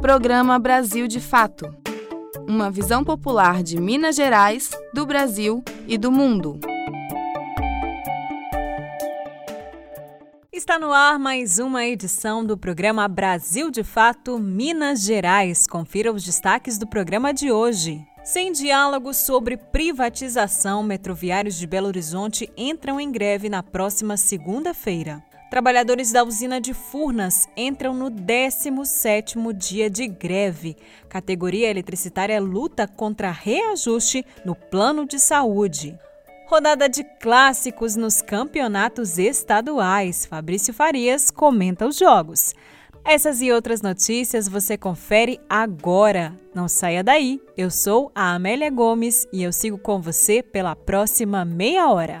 Programa Brasil de Fato Uma visão popular de Minas Gerais, do Brasil e do mundo. Está no ar mais uma edição do programa Brasil de Fato Minas Gerais. Confira os destaques do programa de hoje. Sem diálogo sobre privatização, metroviários de Belo Horizonte entram em greve na próxima segunda-feira. Trabalhadores da usina de Furnas entram no 17º dia de greve. Categoria eletricitária luta contra reajuste no plano de saúde. Rodada de clássicos nos campeonatos estaduais. Fabrício Farias comenta os jogos. Essas e outras notícias você confere agora. Não saia daí. Eu sou a Amélia Gomes e eu sigo com você pela próxima meia hora.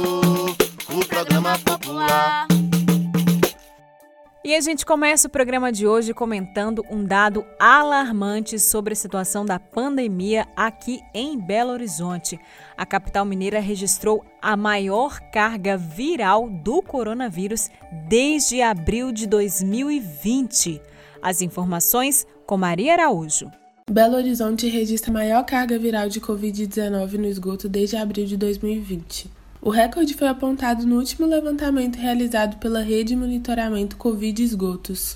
E a gente começa o programa de hoje comentando um dado alarmante sobre a situação da pandemia aqui em Belo Horizonte. A capital mineira registrou a maior carga viral do coronavírus desde abril de 2020. As informações com Maria Araújo. Belo Horizonte registra a maior carga viral de Covid-19 no esgoto desde abril de 2020. O recorde foi apontado no último levantamento realizado pela Rede de Monitoramento Covid Esgotos.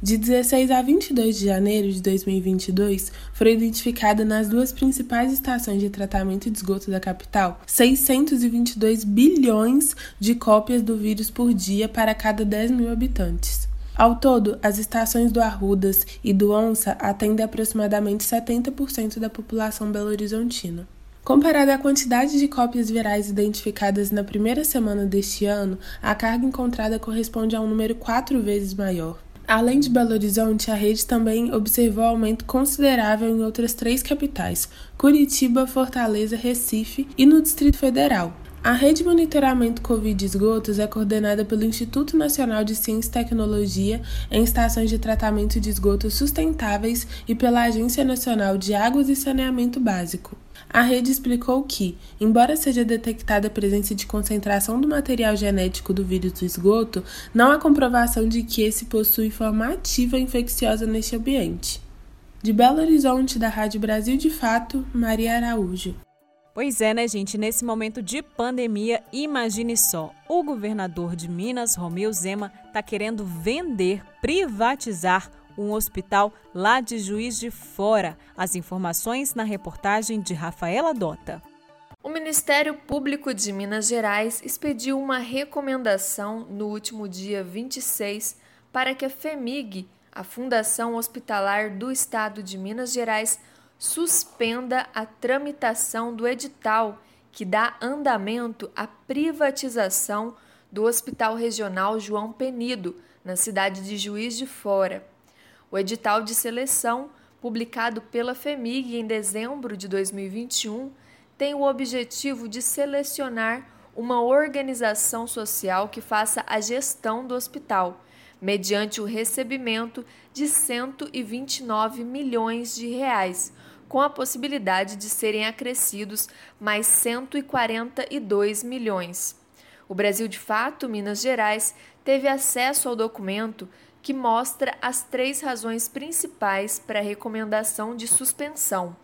De 16 a 22 de janeiro de 2022, foram identificadas nas duas principais estações de tratamento de esgoto da capital 622 bilhões de cópias do vírus por dia para cada 10 mil habitantes. Ao todo, as estações do Arrudas e do Onça atendem aproximadamente 70% da população belo-horizontina. Comparada à quantidade de cópias virais identificadas na primeira semana deste ano, a carga encontrada corresponde a um número quatro vezes maior. Além de Belo Horizonte, a rede também observou aumento considerável em outras três capitais: Curitiba, Fortaleza, Recife e no Distrito Federal. A rede de monitoramento Covid esgotos é coordenada pelo Instituto Nacional de Ciência e Tecnologia em estações de tratamento de esgotos sustentáveis e pela Agência Nacional de Águas e Saneamento Básico. A rede explicou que, embora seja detectada a presença de concentração do material genético do vírus do esgoto, não há comprovação de que esse possui forma ativa infecciosa neste ambiente. De Belo Horizonte, da Rádio Brasil de Fato, Maria Araújo. Pois é, né, gente? Nesse momento de pandemia, imagine só: o governador de Minas, Romeu Zema, está querendo vender, privatizar um hospital lá de Juiz de Fora. As informações na reportagem de Rafaela Dota. O Ministério Público de Minas Gerais expediu uma recomendação no último dia 26 para que a FEMIG, a Fundação Hospitalar do Estado de Minas Gerais, suspenda a tramitação do edital que dá andamento à privatização do Hospital Regional João Penido, na cidade de Juiz de Fora. O edital de seleção, publicado pela FEMIG em dezembro de 2021, tem o objetivo de selecionar uma organização social que faça a gestão do hospital, mediante o recebimento de 129 milhões de reais, com a possibilidade de serem acrescidos mais 142 milhões. O Brasil de Fato, Minas Gerais, teve acesso ao documento que mostra as três razões principais para a recomendação de suspensão.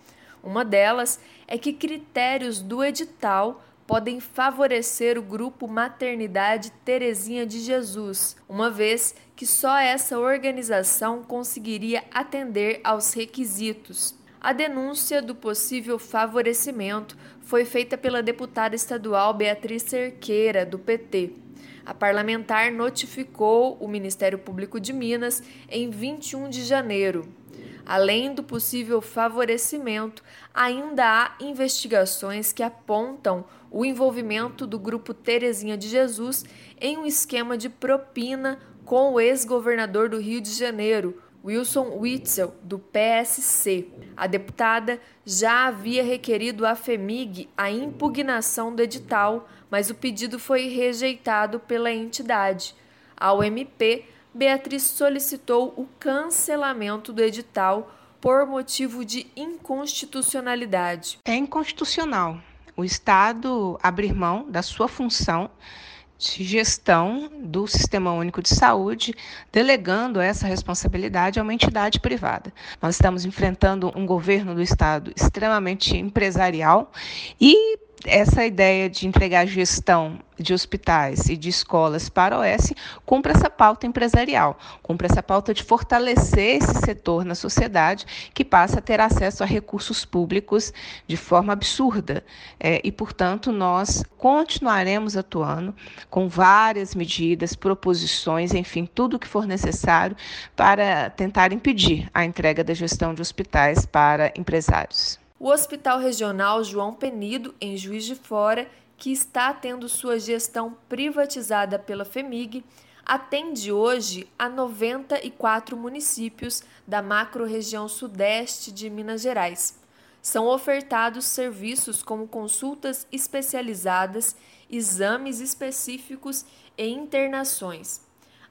Uma delas é que critérios do edital podem favorecer o grupo Maternidade Terezinha de Jesus, uma vez que só essa organização conseguiria atender aos requisitos. A denúncia do possível favorecimento foi feita pela deputada estadual Beatriz Cerqueira, do PT. A parlamentar notificou o Ministério Público de Minas em 21 de janeiro. Além do possível favorecimento, ainda há investigações que apontam o envolvimento do grupo Terezinha de Jesus em um esquema de propina com o ex-governador do Rio de Janeiro, Wilson Witzel, do PSC. A deputada já havia requerido à FEMIG a impugnação do edital, mas o pedido foi rejeitado pela entidade. Ao MP, Beatriz solicitou o cancelamento do edital por motivo de inconstitucionalidade. É inconstitucional o Estado abrir mão da sua função de gestão do Sistema Único de Saúde, delegando essa responsabilidade a uma entidade privada. Nós estamos enfrentando um governo do Estado extremamente empresarial e essa ideia de entregar gestão de hospitais e de escolas para a OS cumpre essa pauta empresarial, cumpre essa pauta de fortalecer esse setor na sociedade que passa a ter acesso a recursos públicos de forma absurda. É, e, portanto, nós continuaremos atuando com várias medidas, proposições, enfim, tudo o que for necessário para tentar impedir a entrega da gestão de hospitais para empresários. O Hospital Regional João Penido, em Juiz de Fora, que está tendo sua gestão privatizada pela FEMIG, atende hoje a 94 municípios da macro-região sudeste de Minas Gerais. São ofertados serviços como consultas especializadas, exames específicos e internações.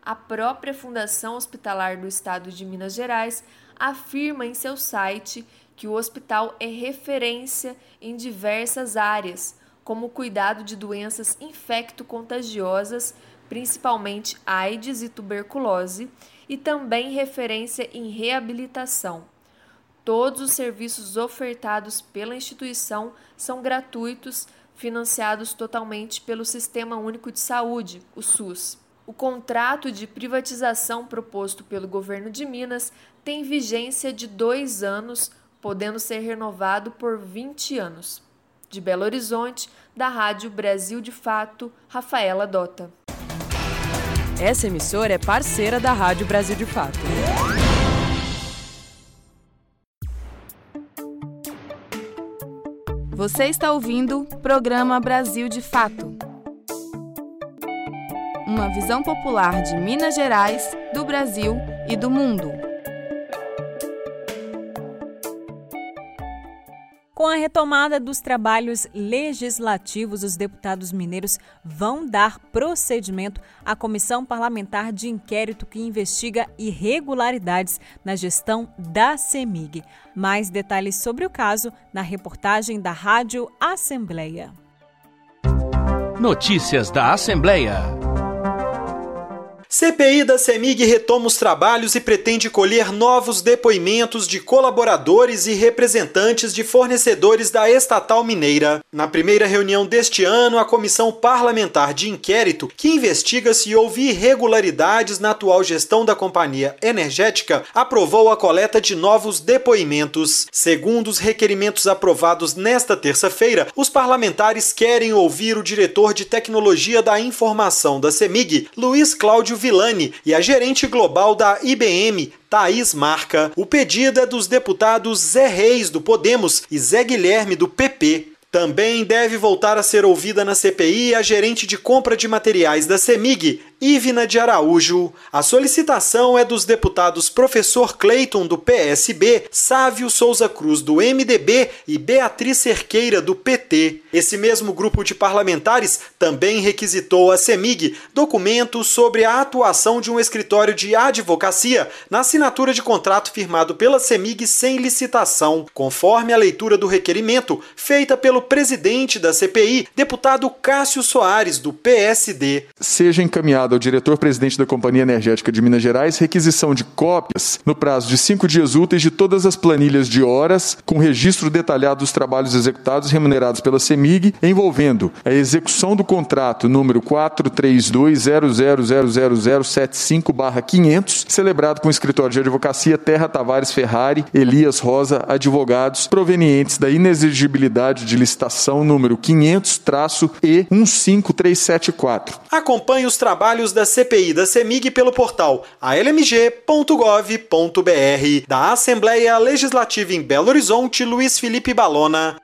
A própria Fundação Hospitalar do Estado de Minas Gerais afirma em seu site que o hospital é referência em diversas áreas, como o cuidado de doenças infecto-contagiosas, principalmente AIDS e tuberculose, e também referência em reabilitação. Todos os serviços ofertados pela instituição são gratuitos, financiados totalmente pelo Sistema Único de Saúde, o SUS. O contrato de privatização proposto pelo governo de Minas tem vigência de dois anos podendo ser renovado por 20 anos. De Belo Horizonte, da Rádio Brasil de Fato, Rafaela Dota. Essa emissora é parceira da Rádio Brasil de Fato. Você está ouvindo o programa Brasil de Fato. Uma visão popular de Minas Gerais, do Brasil e do mundo. Com a retomada dos trabalhos legislativos, os deputados mineiros vão dar procedimento à comissão parlamentar de inquérito que investiga irregularidades na gestão da CEMIG. Mais detalhes sobre o caso na reportagem da Rádio Assembleia. Notícias da Assembleia. CPI da CEMIG retoma os trabalhos e pretende colher novos depoimentos de colaboradores e representantes de fornecedores da estatal mineira. Na primeira reunião deste ano, a Comissão Parlamentar de Inquérito, que investiga se houve irregularidades na atual gestão da companhia energética, aprovou a coleta de novos depoimentos. Segundo os requerimentos aprovados nesta terça-feira, os parlamentares querem ouvir o diretor de tecnologia da informação da CEMIG, Luiz Cláudio Villani e a gerente global da IBM, Thaís Marca. O pedido é dos deputados Zé Reis, do Podemos, e Zé Guilherme, do PP. Também deve voltar a ser ouvida na CPI a gerente de compra de materiais da CEMIG, Ivna de Araújo. A solicitação é dos deputados Professor Cleiton, do PSB, Sávio Souza Cruz, do MDB e Beatriz Cerqueira, do PT. Esse mesmo grupo de parlamentares também requisitou à CEMIG documentos sobre a atuação de um escritório de advocacia na assinatura de contrato firmado pela CEMIG sem licitação, conforme a leitura do requerimento feita pelo presidente da CPI, deputado Cássio Soares, do PSD. Seja encaminhado ao diretor-presidente da Companhia Energética de Minas Gerais requisição de cópias, no prazo de cinco dias úteis, de todas as planilhas de horas, com registro detalhado dos trabalhos executados remunerados pela CEMIG, envolvendo a execução do contrato número 43200000075-500, celebrado com o escritório de advocacia Terra Tavares Ferrari, Elias Rosa, advogados, provenientes da inexigibilidade de licitação número 500-E15374. Acompanhe os trabalhos trabalhos da CPI da CEMIG pelo portal almg.gov.br. Da Assembleia Legislativa em Belo Horizonte, Luiz Felipe Balona.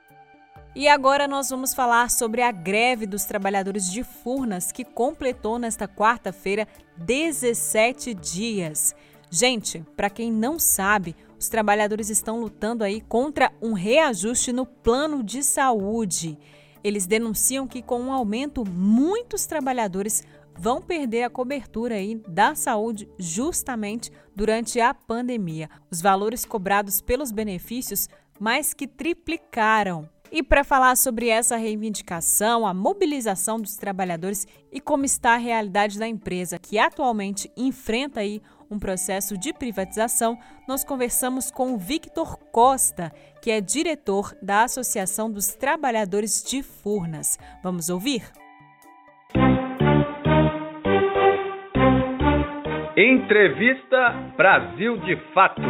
E agora nós vamos falar sobre a greve dos trabalhadores de Furnas, que completou nesta quarta-feira 17 dias. Gente, para quem não sabe, os trabalhadores estão lutando aí contra um reajuste no plano de saúde. Eles denunciam que com um aumento, muitos trabalhadores vão perder a cobertura aí da saúde justamente durante a pandemia. Os valores cobrados pelos benefícios mais que triplicaram. E para falar sobre essa reivindicação, a mobilização dos trabalhadores e como está a realidade da empresa que atualmente enfrenta aí um processo de privatização, nós conversamos com o Victor Costa, que é diretor da Associação dos Trabalhadores de Furnas. Vamos ouvir? Entrevista Brasil de Fato.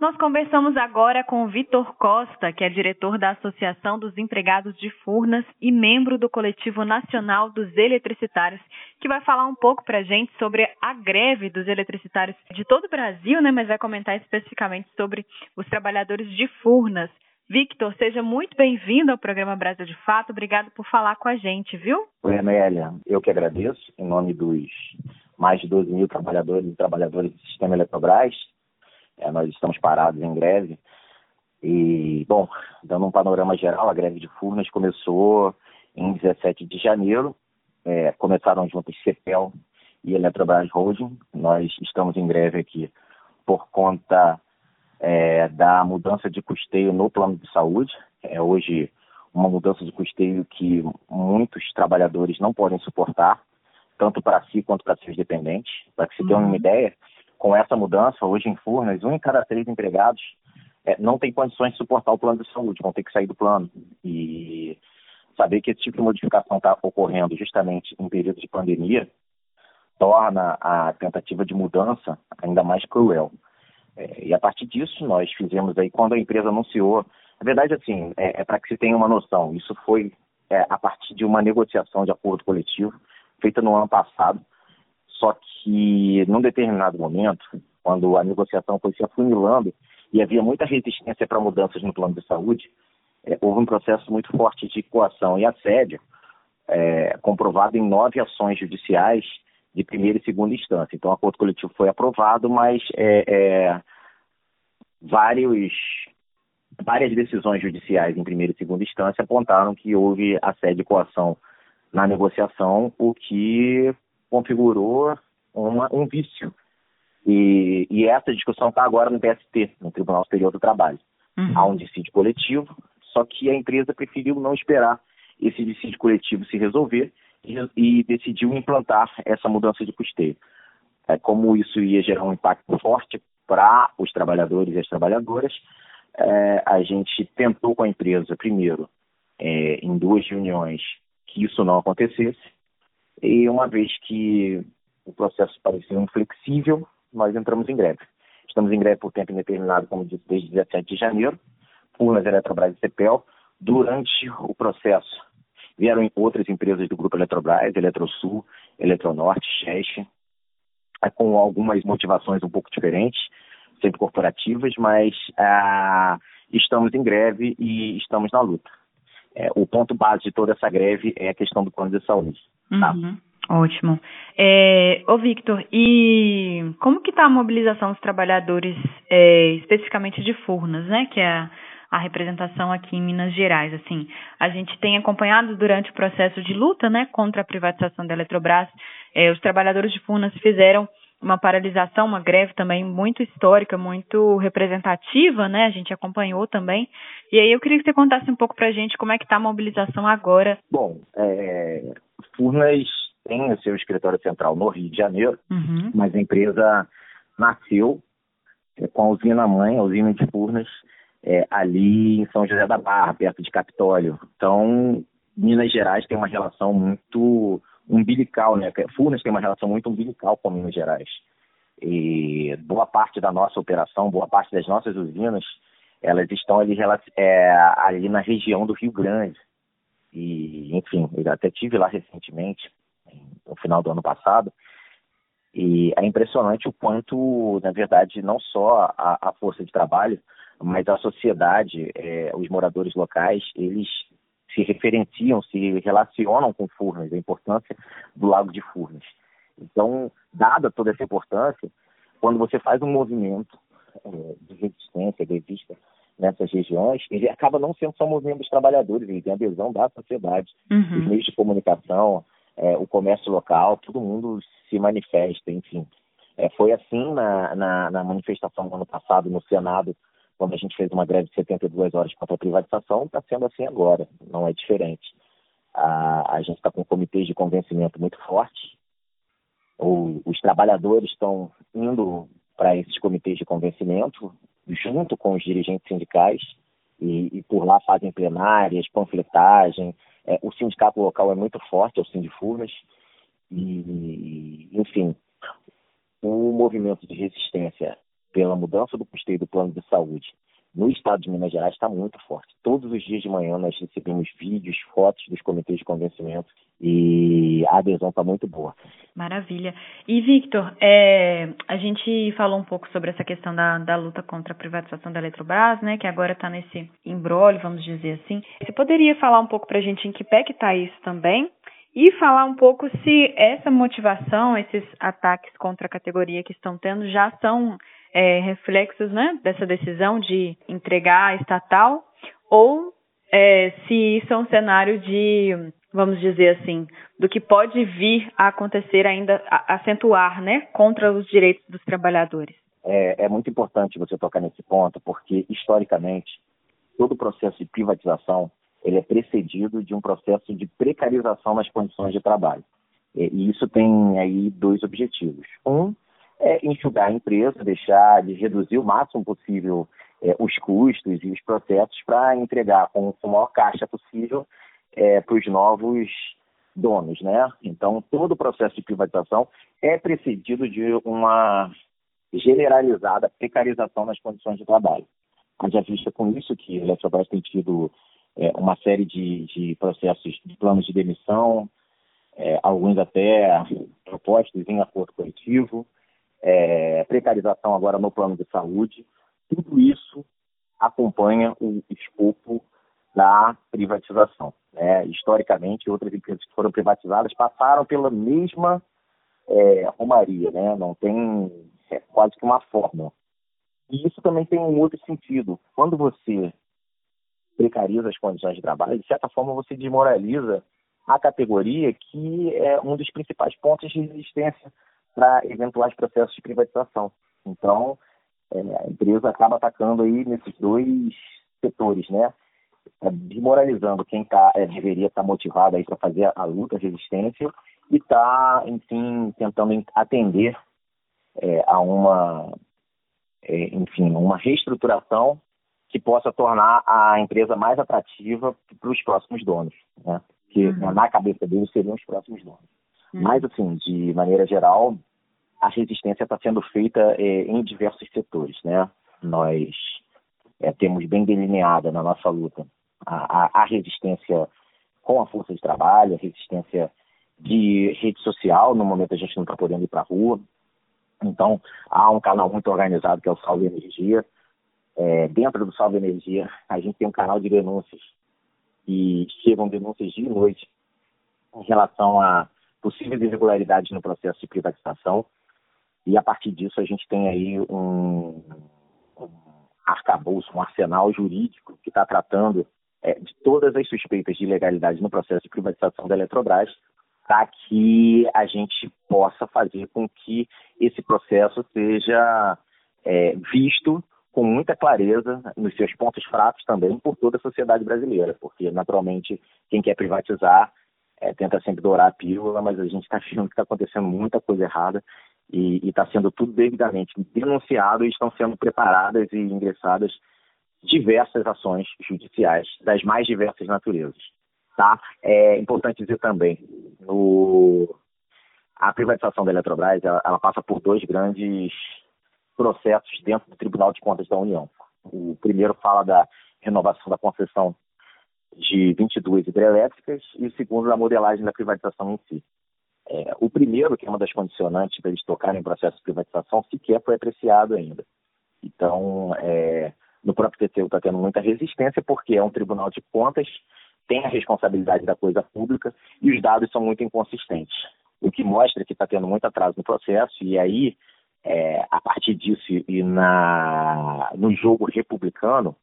Nós conversamos agora com Vitor Costa, que é diretor da Associação dos Empregados de Furnas e membro do Coletivo Nacional dos Eletricitários, que vai falar um pouco para a gente sobre a greve dos eletricitários de todo o Brasil, né? Mas vai comentar especificamente sobre os trabalhadores de Furnas. Victor, seja muito bem-vindo ao programa Brasil de Fato. Obrigado por falar com a gente, viu? Oi, Amélia. Eu que agradeço, em nome dos mais de 12 mil trabalhadores e trabalhadoras do sistema Eletrobras é, nós estamos parados em greve. E, bom, dando um panorama geral, a greve de Furnas começou em 17 de janeiro. É, começaram juntos CEPEL e Eletrobras Holding. Nós estamos em greve aqui por conta é, da mudança de custeio no plano de saúde. É hoje uma mudança de custeio que muitos trabalhadores não podem suportar, tanto para si quanto para seus dependentes. Para que se tenha uma uhum. ideia, com essa mudança, hoje em Furnas, um em cada três empregados é, não tem condições de suportar o plano de saúde, vão ter que sair do plano. E saber que esse tipo de modificação está ocorrendo justamente em período de pandemia torna a tentativa de mudança ainda mais cruel. É, e a partir disso, nós fizemos aí, quando a empresa anunciou, na verdade, assim, é, é para que se tenha uma noção, isso foi é, a partir de uma negociação de acordo coletivo feita no ano passado, só que, num determinado momento, quando a negociação foi se afunilando e havia muita resistência para mudanças no plano de saúde, é, houve um processo muito forte de coação e assédio, é, comprovado em nove ações judiciais de primeira e segunda instância. Então, o acordo coletivo foi aprovado, mas é, é vários, várias decisões judiciais em primeira e segunda instância apontaram que houve assédio e coação na negociação, o que configurou uma, um vício. E, e essa discussão está agora no TST, no Tribunal Superior do Trabalho. Uhum. Há um dissídio coletivo, só que a empresa preferiu não esperar esse dissídio coletivo se resolver e, e decidiu implantar essa mudança de custeio. É, como isso ia gerar um impacto forte para os trabalhadores e as trabalhadoras, é, a gente tentou com a empresa, primeiro, é, em duas reuniões, que isso não acontecesse, e uma vez que o processo parecia inflexível, nós entramos em greve. Estamos em greve por tempo indeterminado, como disse, desde 17 de janeiro, Furnas, Eletrobras e CEPEL. Durante o processo, vieram outras empresas do Grupo Eletrobras, Eletrosul, Eletronorte, Cheche, é, com algumas motivações um pouco diferentes, sempre corporativas, mas ah, estamos em greve e estamos na luta. É, o ponto base de toda essa greve é a questão do plano de saúde. Tá? Uhum. Ótimo. É, ô Victor, e como que está a mobilização dos trabalhadores, é, especificamente de Furnas, né? Que é a, a, representação aqui em Minas Gerais. Assim, a gente tem acompanhado durante o processo de luta, né, contra a privatização da Eletrobras. É, os trabalhadores de Furnas fizeram uma paralisação, uma greve também muito histórica, muito representativa, né? A gente acompanhou também. E aí eu queria que você contasse um pouco para a gente como é que está a mobilização agora. Bom, é, Furnas tem o seu escritório central no Rio de Janeiro, uhum. mas a empresa nasceu é, com a usina mãe, a usina de Furnas, é, ali em São José da Barra, perto de Capitólio. Então, Minas Gerais tem uma relação muito umbilical, né? Furnas tem uma relação muito umbilical com Minas Gerais. E boa parte da nossa operação, boa parte das nossas usinas, elas estão ali, é, ali na região do Rio Grande. E, enfim, eu até tive lá recentemente, no final do ano passado, e é impressionante o quanto, na verdade, não só a, a força de trabalho, mas a sociedade, é, os moradores locais, eles se referenciam, se relacionam com Furnas, a importância do Lago de Furnas. Então, dada toda essa importância, quando você faz um movimento é, de resistência, de vista, nessas regiões, ele acaba não sendo só um movimento dos trabalhadores, ele tem adesão da sociedade, Uhum. os meios de comunicação, é, o comércio local, todo mundo se manifesta, enfim. É, foi assim na, na, na manifestação do ano passado no Senado, quando a gente fez uma greve de 72 horas contra a privatização, está sendo assim agora, não é diferente. A, a gente está com comitês de convencimento muito fortes, o, os trabalhadores estão indo para esses comitês de convencimento, junto com os dirigentes sindicais, e, e por lá fazem plenárias, panfletagem. É, o sindicato local é muito forte, é o Sindifurnas, e, enfim, o movimento de resistência pela mudança do custeio do plano de saúde no estado de Minas Gerais está muito forte. Todos os dias de manhã nós recebemos vídeos, fotos dos comitês de convencimento e a adesão está muito boa. Maravilha. E, Victor, é, a gente falou um pouco sobre essa questão da, da luta contra a privatização da Eletrobras, né, que agora está nesse embrólio, vamos dizer assim. Você poderia falar um pouco para a gente em que pé que está isso também? E falar um pouco se essa motivação, esses ataques contra a categoria que estão tendo já são é, reflexos né, dessa decisão de entregar a estatal ou é, se isso é um cenário de, vamos dizer assim, do que pode vir a acontecer ainda, a, acentuar né, contra os direitos dos trabalhadores. É, é muito importante você tocar nesse ponto, porque historicamente todo o processo de privatização ele é precedido de um processo de precarização nas condições de trabalho. E isso tem aí dois objetivos. Um é enxugar a empresa, deixar de reduzir o máximo possível é, os custos e os processos para entregar com a maior caixa possível é, para os novos donos, né? Então, todo o processo de privatização é precedido de uma generalizada precarização nas condições de trabalho. Haja vista com isso que a Eletrobras tem tido é, uma série de, de, processos de planos de demissão, é, alguns até propostos em acordo coletivo, é, precarização agora no plano de saúde, tudo isso acompanha o escopo da privatização. Né? Historicamente, outras empresas que foram privatizadas passaram pela mesma é, romaria, né? não tem é, quase que uma fórmula. E isso também tem um outro sentido. Quando você precariza as condições de trabalho, de certa forma você desmoraliza a categoria que é um dos principais pontos de resistência para eventuais processos de privatização. Então, é, a empresa acaba atacando aí nesses dois setores, né? Tá desmoralizando quem tá, é, deveria estar tá motivado aí para fazer a, a, luta, a resistência, e está, enfim, tentando atender é, a uma, é, enfim, uma reestruturação que possa tornar a empresa mais atrativa para os próximos donos, né? Que uhum. na cabeça deles seriam os próximos donos. Mas, assim, de maneira geral, a resistência está sendo feita é, em diversos setores, né? Nós é, temos bem delineada na nossa luta a, a, a, resistência com a força de trabalho, a resistência de rede social, no momento a gente não está podendo ir para a rua. Então, há um canal muito organizado que é o Salve Energia. É, dentro do Salve Energia, a gente tem um canal de denúncias e chegam denúncias de noite em relação a possíveis irregularidades no processo de privatização. E a partir disso a gente tem aí um, um arcabouço, um arsenal jurídico que está tratando é, de todas as suspeitas de ilegalidade no processo de privatização da Eletrobras, para que a gente possa fazer com que esse processo seja é, visto com muita clareza nos seus pontos fracos também por toda a sociedade brasileira, porque naturalmente quem quer privatizar é, tenta sempre dourar a pílula, mas a gente está vendo que está acontecendo muita coisa errada e está sendo tudo devidamente denunciado e estão sendo preparadas e ingressadas diversas ações judiciais das mais diversas naturezas. Tá? É importante dizer também, no... a privatização da Eletrobras ela, ela passa por dois grandes processos dentro do Tribunal de Contas da União. O primeiro fala da renovação da concessão de 22 hidrelétricas e o segundo da modelagem da privatização em si. É, o primeiro, que é uma das condicionantes para eles tocarem o processo de privatização, sequer foi apreciado ainda. Então, é, no próprio TCU está tendo muita resistência, porque é um tribunal de contas, tem a responsabilidade da coisa pública e os dados são muito inconsistentes. O que mostra que está tendo muito atraso no processo, e aí, é, a partir disso e na, no jogo republicano,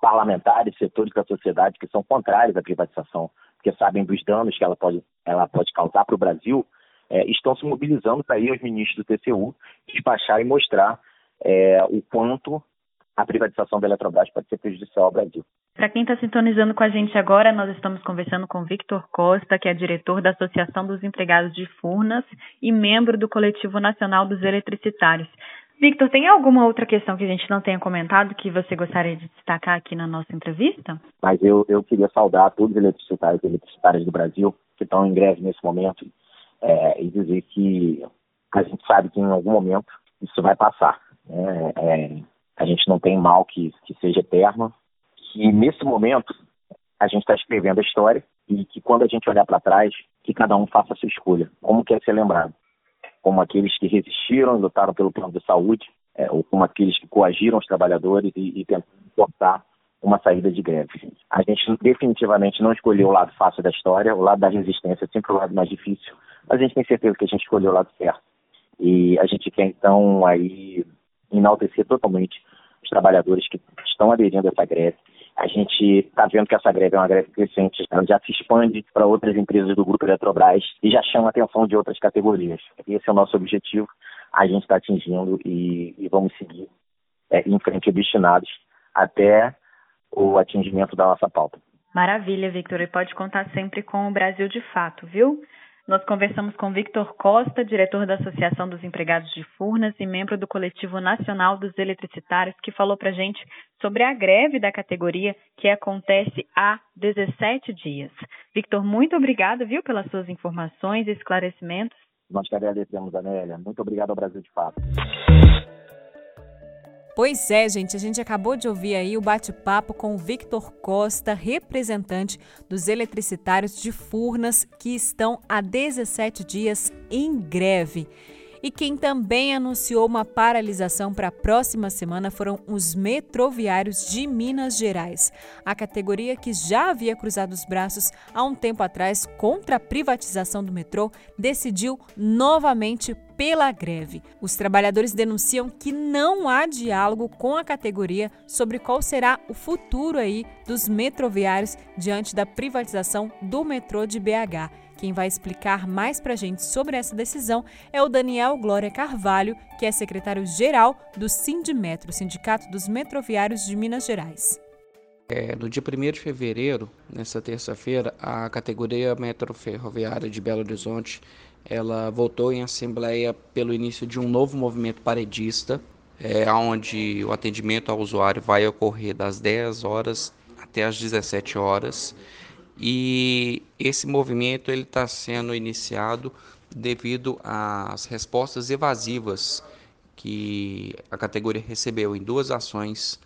parlamentares, setores da sociedade que são contrários à privatização, porque sabem dos danos que ela pode, ela pode causar para o Brasil, é, estão se mobilizando para ir aos ministros do TCU despachar e mostrar é, o quanto a privatização da Eletrobras pode ser prejudicial ao Brasil. Para quem está sintonizando com a gente agora, nós estamos conversando com Victor Costa, que é diretor da Associação dos Empregados de Furnas e membro do Coletivo Nacional dos Eletricitários. Victor, tem alguma outra questão que a gente não tenha comentado que você gostaria de destacar aqui na nossa entrevista? Mas eu, eu queria saudar todos os eletricitários e eletricitárias do Brasil que estão em greve nesse momento é, e dizer que a gente sabe que em algum momento isso vai passar. Né? É, a gente não tem mal que, que seja eterno, que nesse momento a gente está escrevendo a história e que quando a gente olhar para trás, que cada um faça a sua escolha, como quer ser lembrado, como aqueles que resistiram e lutaram pelo plano de saúde, é, ou como aqueles que coagiram os trabalhadores e, e tentaram cortar uma saída de greve. A gente definitivamente não escolheu o lado fácil da história, o lado da resistência é sempre o lado mais difícil, mas a gente tem certeza que a gente escolheu o lado certo. E a gente quer então aí enaltecer totalmente os trabalhadores que estão aderindo a essa greve. A gente está vendo que essa greve é uma greve crescente, ela já se expande para outras empresas do Grupo Eletrobras e já chama a atenção de outras categorias. Esse é o nosso objetivo, a gente está atingindo e, e, vamos seguir é, em frente obstinados até o atingimento da nossa pauta. Maravilha, Victor, e pode contar sempre com o Brasil de fato, viu? Nós conversamos com Victor Costa, diretor da Associação dos Empregados de Furnas e membro do Coletivo Nacional dos Eletricitários, que falou para gente sobre a greve da categoria que acontece há 17 dias. Victor, muito obrigada, viu, pelas suas informações e esclarecimentos. Nós que agradecemos, Anélia. Muito obrigado ao Brasil de Fato. Pois é, gente, a gente acabou de ouvir aí o bate-papo com o Victor Costa, representante dos eletricitários de Furnas, que estão há 17 dias em greve. E quem também anunciou uma paralisação para a próxima semana foram os metroviários de Minas Gerais. A categoria que já havia cruzado os braços há um tempo atrás contra a privatização do metrô decidiu novamente pela greve. Os trabalhadores denunciam que não há diálogo com a categoria sobre qual será o futuro aí dos metroviários diante da privatização do metrô de BH. Quem vai explicar mais para a gente sobre essa decisão é o Daniel Glória Carvalho, que é secretário-geral do Sindimetro, Sindicato dos Metroviários de Minas Gerais. É, no dia 1 de fevereiro, nessa terça-feira, a categoria metroferroviária de Belo Horizonte ela votou em assembleia pelo início de um novo movimento paredista, é, onde o atendimento ao usuário vai ocorrer das 10 horas até as 17 horas e esse movimento ele está sendo iniciado devido às respostas evasivas que a categoria recebeu em duas ações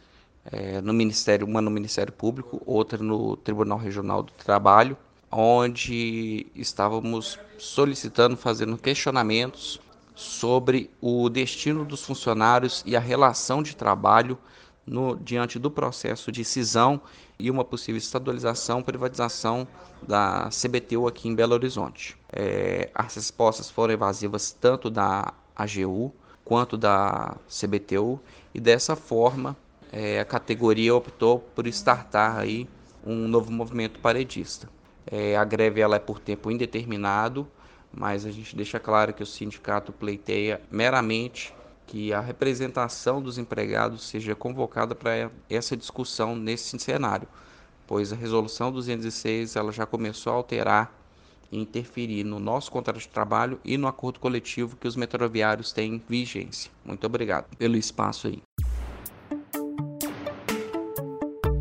é, no Ministério, uma no Ministério Público, outra no Tribunal Regional do Trabalho, onde estávamos solicitando, fazendo questionamentos sobre o destino dos funcionários e a relação de trabalho no, diante do processo de cisão e uma possível estadualização, privatização da CBTU aqui em Belo Horizonte. É, as respostas foram evasivas tanto da AGU quanto da CBTU e dessa forma é, a categoria optou por startar aí um novo movimento paredista. É, a greve ela é por tempo indeterminado, mas a gente deixa claro que o sindicato pleiteia meramente que a representação dos empregados seja convocada para essa discussão nesse cenário, pois a resolução 206 ela já começou a alterar e interferir no nosso contrato de trabalho e no acordo coletivo que os metroviários têm vigência. Muito obrigado pelo espaço aí.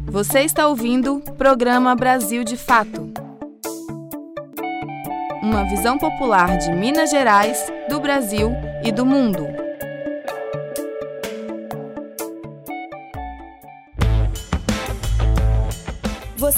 Você está ouvindo o programa Brasil de Fato. Uma visão popular de Minas Gerais, do Brasil e do mundo.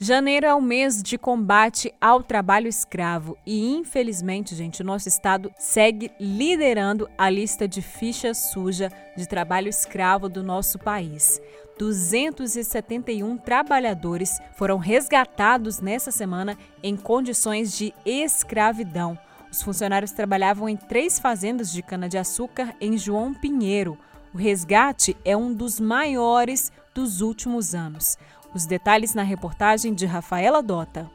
Janeiro é o mês de combate ao trabalho escravo e, infelizmente, gente, o nosso estado segue liderando a lista de ficha suja de trabalho escravo do nosso país. 271 trabalhadores foram resgatados nessa semana em condições de escravidão. Os funcionários trabalhavam em três fazendas de cana-de-açúcar em João Pinheiro. O resgate é um dos maiores dos últimos anos. Os detalhes na reportagem de Rafaela Dota.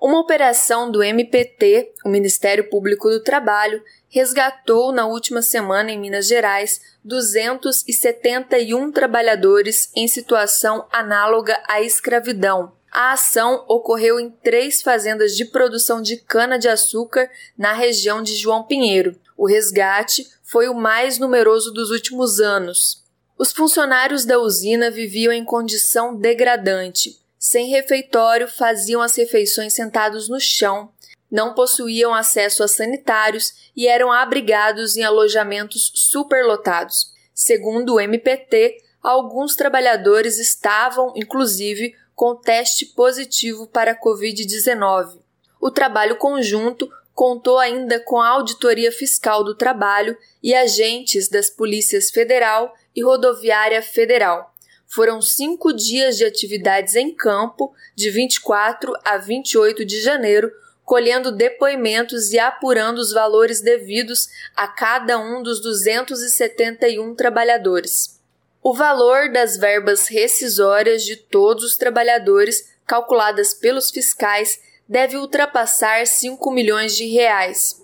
Uma operação do MPT, o Ministério Público do Trabalho, resgatou na última semana em Minas Gerais 271 trabalhadores em situação análoga à escravidão. A ação ocorreu em três fazendas de produção de cana-de-açúcar na região de João Pinheiro. O resgate foi o mais numeroso dos últimos anos. Os funcionários da usina viviam em condição degradante. Sem refeitório, faziam as refeições sentados no chão, não possuíam acesso a sanitários e eram abrigados em alojamentos superlotados. Segundo o MPT, alguns trabalhadores estavam, inclusive, com teste positivo para a Covid-19. O trabalho conjunto contou ainda com a Auditoria Fiscal do Trabalho e agentes das Polícias Federal e Rodoviária Federal. Foram cinco dias de atividades em campo, de 24 a 28 de janeiro, colhendo depoimentos e apurando os valores devidos a cada um dos 271 trabalhadores. O valor das verbas rescisórias de todos os trabalhadores, calculadas pelos fiscais, deve ultrapassar 5 milhões de reais.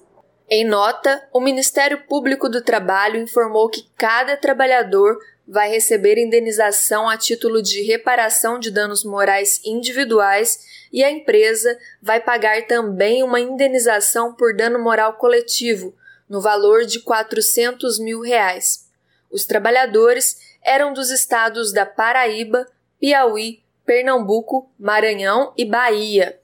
Em nota, o Ministério Público do Trabalho informou que cada trabalhador vai receber indenização a título de reparação de danos morais individuais e a empresa vai pagar também uma indenização por dano moral coletivo, no valor de 400 mil reais. Os trabalhadores eram dos estados da Paraíba, Piauí, Pernambuco, Maranhão e Bahia.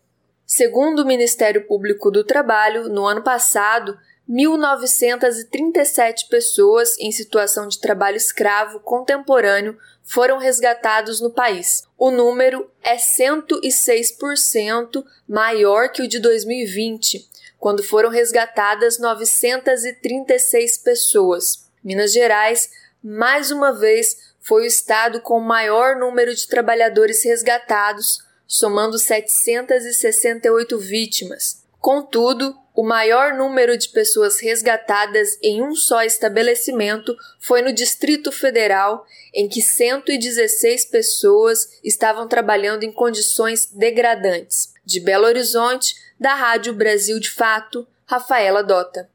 Segundo o Ministério Público do Trabalho, no ano passado, 1.937 pessoas em situação de trabalho escravo contemporâneo foram resgatados no país. O número é 106% maior que o de 2020, quando foram resgatadas 936 pessoas. Minas Gerais, mais uma vez, foi o estado com o maior número de trabalhadores resgatados somando 768 vítimas. Contudo, o maior número de pessoas resgatadas em um só estabelecimento foi no Distrito Federal, em que 116 pessoas estavam trabalhando em condições degradantes. De Belo Horizonte, da Rádio Brasil de Fato, Rafaela Dota.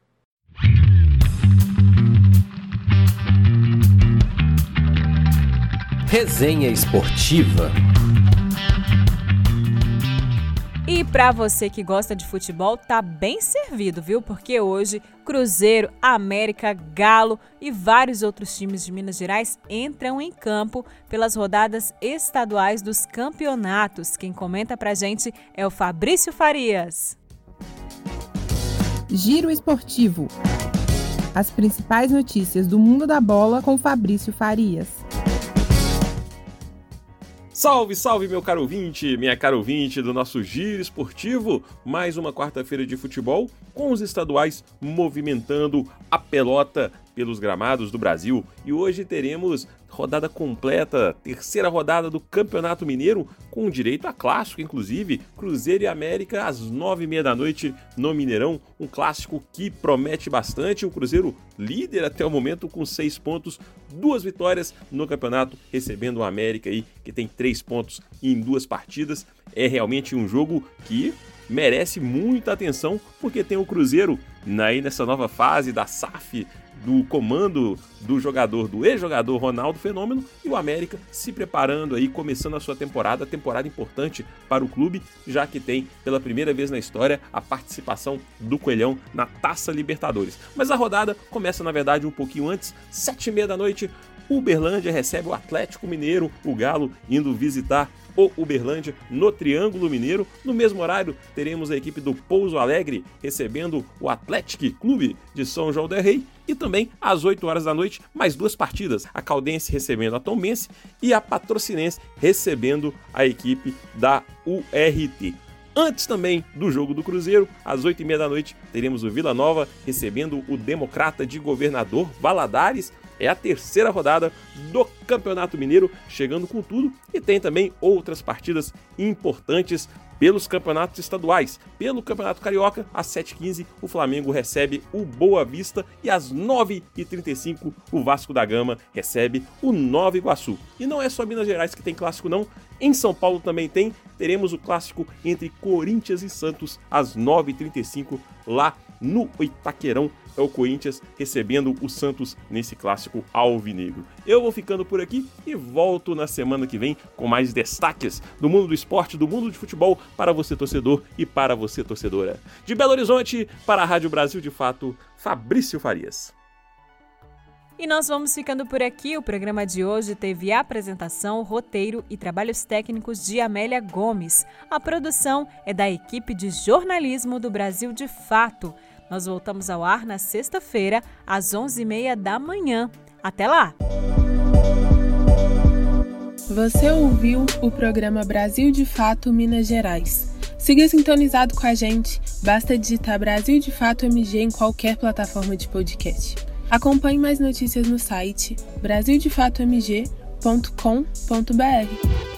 Resenha Esportiva. E para você que gosta de futebol, tá bem servido, viu? Porque hoje Cruzeiro, América, Galo e vários outros times de Minas Gerais entram em campo pelas rodadas estaduais dos campeonatos. Quem comenta pra gente é o Fabrício Farias. Giro Esportivo. As principais notícias do mundo da bola com Fabrício Farias. Salve, salve, meu caro ouvinte, minha caro ouvinte do nosso Giro Esportivo. Mais uma quarta-feira de futebol com os estaduais movimentando a pelota pelos gramados do Brasil. E hoje teremos rodada completa, terceira rodada do Campeonato Mineiro, com direito a clássico, inclusive, Cruzeiro e América às nove e meia da noite no Mineirão, um clássico que promete bastante, o Cruzeiro líder até o momento com seis pontos, duas vitórias no campeonato, recebendo o América aí, que tem três pontos em duas partidas, é realmente um jogo que merece muita atenção, porque tem o Cruzeiro aí nessa nova fase da SAF do comando do jogador, do ex-jogador Ronaldo Fenômeno, e o América se preparando aí, começando a sua temporada, temporada importante para o clube, já que tem pela primeira vez na história a participação do Coelhão na Taça Libertadores. Mas a rodada começa, na verdade, um pouquinho antes, sete e meia da noite, Uberlândia recebe o Atlético Mineiro, o Galo indo visitar o Uberlândia no Triângulo Mineiro. No mesmo horário, teremos a equipe do Pouso Alegre recebendo o Atlético Clube de São João del Rei E também às 8 horas da noite, mais duas partidas: a Caldense recebendo a Tombense e a Patrocinense recebendo a equipe da URT. Antes também do jogo do Cruzeiro, às 8h30 da noite, teremos o Vila Nova recebendo o Democrata de Governador Valadares. É a terceira rodada do Campeonato Mineiro, chegando com tudo. E tem também outras partidas importantes pelos campeonatos estaduais. Pelo Campeonato Carioca, às 7h15, o Flamengo recebe o Boa Vista e às 9h35 o Vasco da Gama recebe o Nova Iguaçu. E não é só Minas Gerais que tem clássico, não. Em São Paulo também tem. Teremos o clássico entre Corinthians e Santos às 9h35 lá no Itaquerão. É o Corinthians recebendo o Santos nesse clássico alvinegro. Eu vou ficando por aqui e volto na semana que vem com mais destaques do mundo do esporte, do mundo de futebol para você torcedor e para você torcedora. De Belo Horizonte para a Rádio Brasil de Fato, Fabrício Farias. E nós vamos ficando por aqui. O programa de hoje teve a apresentação, roteiro e trabalhos técnicos de Amélia Gomes. A produção é da equipe de jornalismo do Brasil de Fato. Nós voltamos ao ar na sexta-feira, às 11h30 da manhã. Até lá! Você ouviu o programa Brasil de Fato Minas Gerais. Siga sintonizado com a gente, basta digitar Brasil de Fato MG em qualquer plataforma de podcast. Acompanhe mais notícias no site brasildefatomg.com.br.